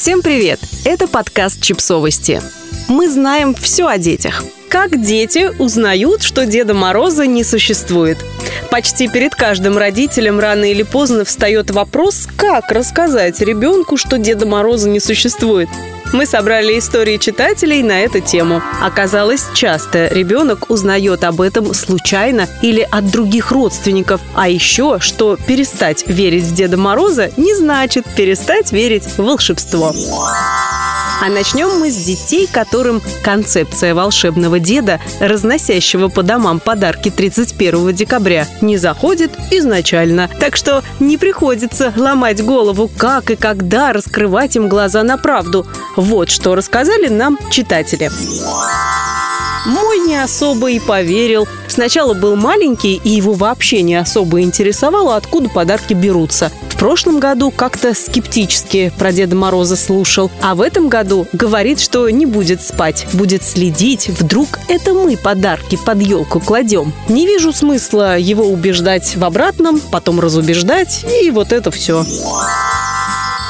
Всем привет! Это подкаст «Чипсовости». Мы знаем все о детях. Как дети узнают, что Деда Мороза не существует? Почти перед каждым родителем рано или поздно встает вопрос, как рассказать ребенку, что Деда Мороза не существует. Мы собрали истории читателей на эту тему. Оказалось, часто ребенок узнает об этом случайно или от других родственников. А еще, что перестать верить в Деда Мороза не значит перестать верить в волшебство. А начнем мы с детей, которым концепция волшебного деда, разносящего по домам подарки 31 декабря, не заходит изначально. Так что не приходится ломать голову, как и когда раскрывать им глаза на правду. Вот что рассказали нам читатели. Мой не особо и поверил. Сначала был маленький, и его вообще не особо интересовало, откуда подарки берутся. В прошлом году как-то скептически про Деда Мороза слушал, а в этом году говорит, что не будет спать, будет следить, вдруг это мы подарки под елку кладем. Не вижу смысла его убеждать в обратном, потом разубеждать, и вот это все.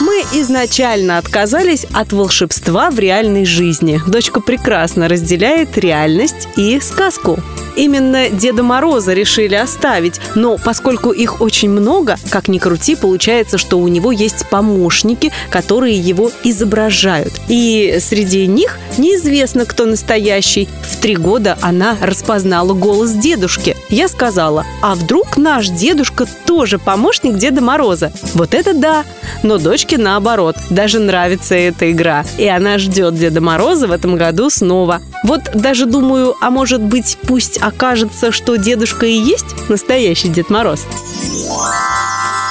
Мы изначально отказались от волшебства в реальной жизни. Дочка прекрасно разделяет реальность и сказку. Именно Деда Мороза решили оставить, но поскольку их очень много, как ни крути, получается, что у него есть помощники, которые его изображают. И среди них неизвестно, кто настоящий. В три года она распознала голос дедушки. Я сказала, а вдруг наш дедушка тоже помощник Деда Мороза? Вот это да! Но дочке наоборот, даже нравится эта игра. И она ждет Деда Мороза в этом году снова. Вот даже думаю, а может быть пусть окажется, что дедушка и есть настоящий Дед Мороз?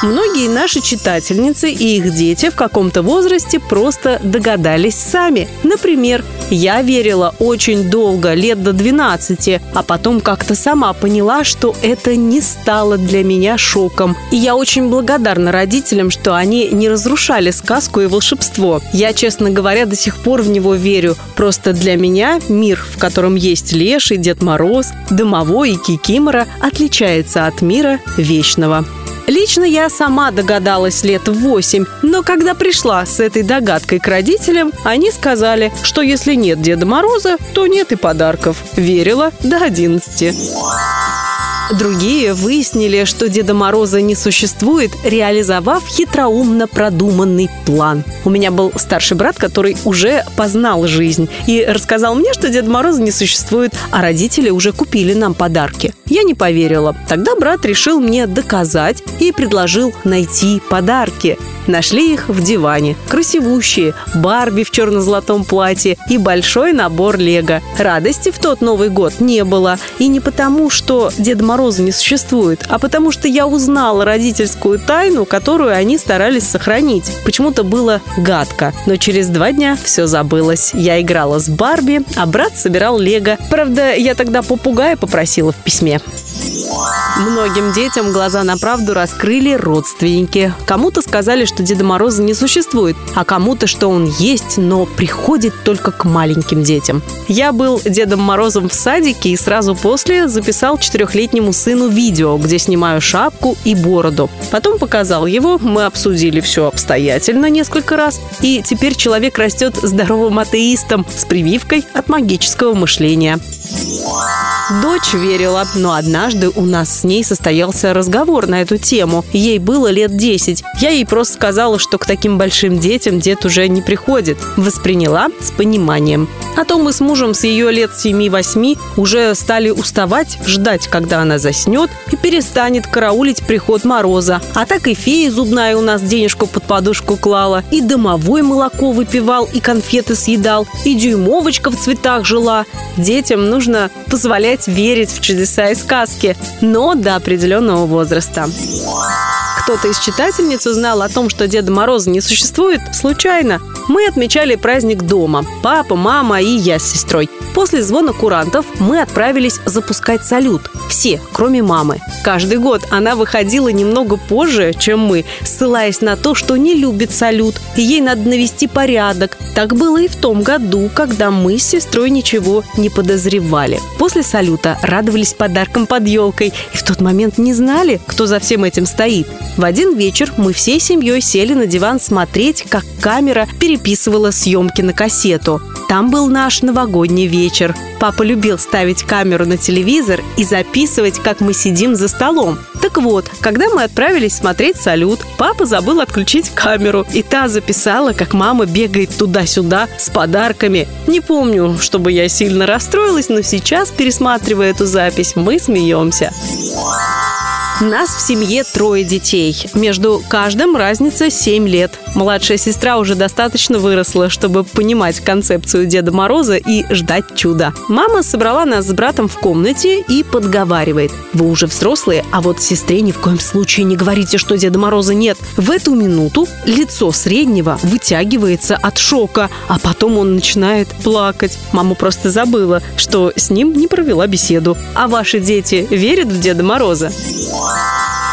Многие наши читательницы и их дети в каком-то возрасте просто догадались сами. Например, я верила очень долго, лет до 12, а потом как-то сама поняла, что это не стало для меня шоком. И я очень благодарна родителям, что они не разрушали сказку и волшебство. Я, честно говоря, до сих пор в него верю. Просто для меня мир, в котором есть Леший, Дед Мороз, Домовой и Кикимора, отличается от мира вечного. Лично я сама догадалась лет восемь, но когда пришла с этой догадкой к родителям, они сказали, что если нет Деда Мороза, то нет и подарков. Верила до одиннадцати. Другие выяснили, что Деда Мороза не существует, реализовав хитроумно продуманный план. У меня был старший брат, который уже познал жизнь и рассказал мне, что Деда Мороза не существует, а родители уже купили нам подарки. Я не поверила. Тогда брат решил мне доказать и предложил найти подарки. Нашли их в диване. Красивущие, Барби в черно-золотом платье и большой набор Лего. Радости в тот Новый год не было. И не потому, что Деда Мороза не существует, а потому что я узнала родительскую тайну, которую они старались сохранить. Почему-то было гадко. Но через два дня все забылось. Я играла с Барби, а брат собирал Лего. Правда, я тогда попугая попросила в письме. Многим детям глаза на правду раскрыли родственники. Кому-то сказали, что Деда Мороза не существует, а кому-то, что он есть, но приходит только к маленьким детям. Я был Дедом Морозом в садике и сразу после записал четырехлетнему сыну видео, где снимаю шапку и бороду. Потом показал его, мы обсудили все обстоятельно несколько раз, и теперь человек растет здоровым атеистом с прививкой от магического мышления. Дочь верила, но однажды у нас с ней состоялся разговор на эту тему. Ей было лет 10. Я ей просто сказала, что к таким большим детям дед уже не приходит. Восприняла с пониманием. А то мы с мужем с ее лет 7-8 уже стали уставать, ждать, когда она заснет и перестанет караулить приход мороза. А так и фея зубная у нас денежку под подушку клала, и домовой молоко выпивал, и конфеты съедал, и дюймовочка в цветах жила. Детям нужно позволять верить в чудеса и сказки, но до определенного возраста. Кто-то из читательниц узнал о том, что Деда Мороза не существует случайно. Мы отмечали праздник дома. Папа, мама и я с сестрой. После звона курантов мы отправились запускать салют. Все, кроме мамы. Каждый год она выходила немного позже, чем мы, ссылаясь на то, что не любит салют, и ей надо навести порядок. Так было и в том году, когда мы с сестрой ничего не подозревали. После салюта радовались подаркам под елкой, и в тот момент не знали, кто за всем этим стоит. В один вечер мы всей семьей сели на диван смотреть, как камера перебирает переписывала съемки на кассету. Там был наш новогодний вечер. Папа любил ставить камеру на телевизор и записывать, как мы сидим за столом. Так вот, когда мы отправились смотреть салют, папа забыл отключить камеру, и та записала, как мама бегает туда-сюда с подарками. Не помню, чтобы я сильно расстроилась, но сейчас, пересматривая эту запись, мы смеемся. Нас в семье трое детей. Между каждым разница 7 лет. Младшая сестра уже достаточно выросла, чтобы понимать концепцию Деда Мороза и ждать чуда. Мама собрала нас с братом в комнате и подговаривает. Вы уже взрослые, а вот сестре ни в коем случае не говорите, что Деда Мороза нет. В эту минуту лицо среднего вытягивается от шока, а потом он начинает плакать. Мама просто забыла, что с ним не провела беседу. А ваши дети верят в Деда Мороза?